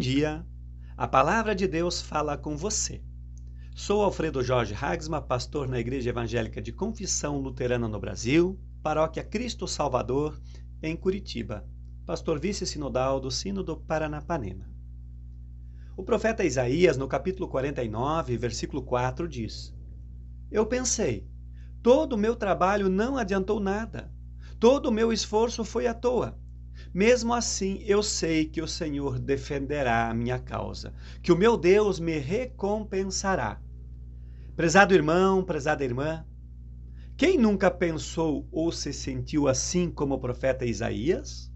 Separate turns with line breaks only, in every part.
dia, a palavra de Deus fala com você. Sou Alfredo Jorge Hagsma, pastor na Igreja Evangélica de Confissão Luterana no Brasil, Paróquia Cristo Salvador, em Curitiba, pastor vice-sinodal do Sínodo Paranapanema. O profeta Isaías, no capítulo 49, versículo 4, diz: Eu pensei, todo o meu trabalho não adiantou nada, todo o meu esforço foi à toa. Mesmo assim, eu sei que o Senhor defenderá a minha causa, que o meu Deus me recompensará. Prezado irmão, prezada irmã, quem nunca pensou ou se sentiu assim como o profeta Isaías?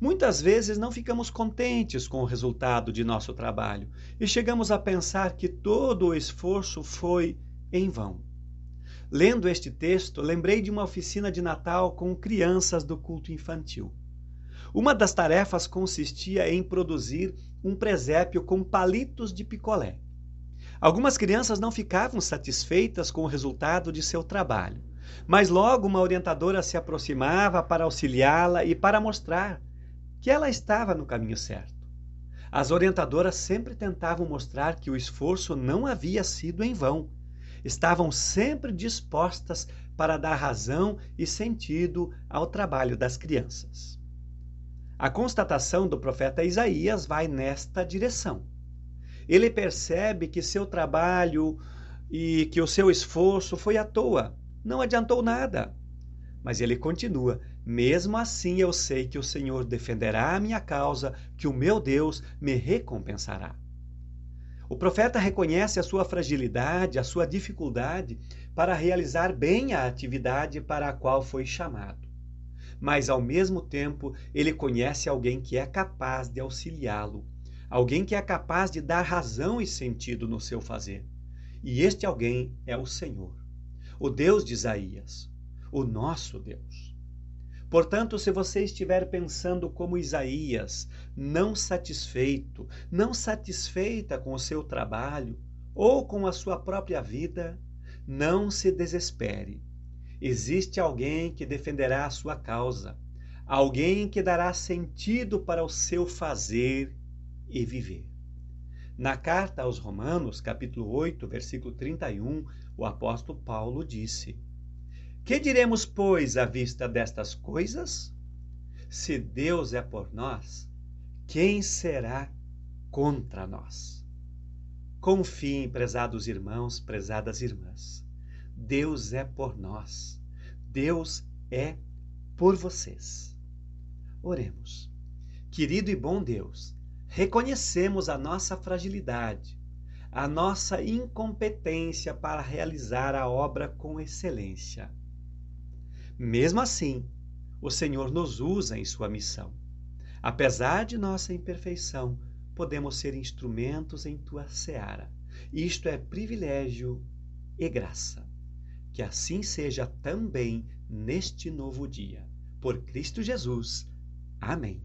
Muitas vezes não ficamos contentes com o resultado de nosso trabalho e chegamos a pensar que todo o esforço foi em vão. Lendo este texto, lembrei de uma oficina de Natal com crianças do culto infantil. Uma das tarefas consistia em produzir um presépio com palitos de picolé. Algumas crianças não ficavam satisfeitas com o resultado de seu trabalho, mas logo uma orientadora se aproximava para auxiliá-la e para mostrar que ela estava no caminho certo. As orientadoras sempre tentavam mostrar que o esforço não havia sido em vão. Estavam sempre dispostas para dar razão e sentido ao trabalho das crianças. A constatação do profeta Isaías vai nesta direção. Ele percebe que seu trabalho e que o seu esforço foi à toa, não adiantou nada. Mas ele continua: mesmo assim eu sei que o Senhor defenderá a minha causa, que o meu Deus me recompensará. O profeta reconhece a sua fragilidade, a sua dificuldade para realizar bem a atividade para a qual foi chamado. Mas, ao mesmo tempo, ele conhece alguém que é capaz de auxiliá-lo, alguém que é capaz de dar razão e sentido no seu fazer. E este alguém é o Senhor, o Deus de Isaías, o nosso Deus. Portanto, se você estiver pensando como Isaías, não satisfeito, não satisfeita com o seu trabalho ou com a sua própria vida, não se desespere. Existe alguém que defenderá a sua causa, alguém que dará sentido para o seu fazer e viver. Na carta aos Romanos, capítulo 8, versículo 31, o apóstolo Paulo disse: que diremos, pois, à vista destas coisas? Se Deus é por nós, quem será contra nós? Confiem, prezados irmãos, prezadas irmãs. Deus é por nós. Deus é por vocês. Oremos. Querido e bom Deus, reconhecemos a nossa fragilidade, a nossa incompetência para realizar a obra com excelência. Mesmo assim, o Senhor nos usa em sua missão. Apesar de nossa imperfeição, podemos ser instrumentos em tua seara. Isto é privilégio e graça. Que assim seja também neste novo dia. Por Cristo Jesus. Amém.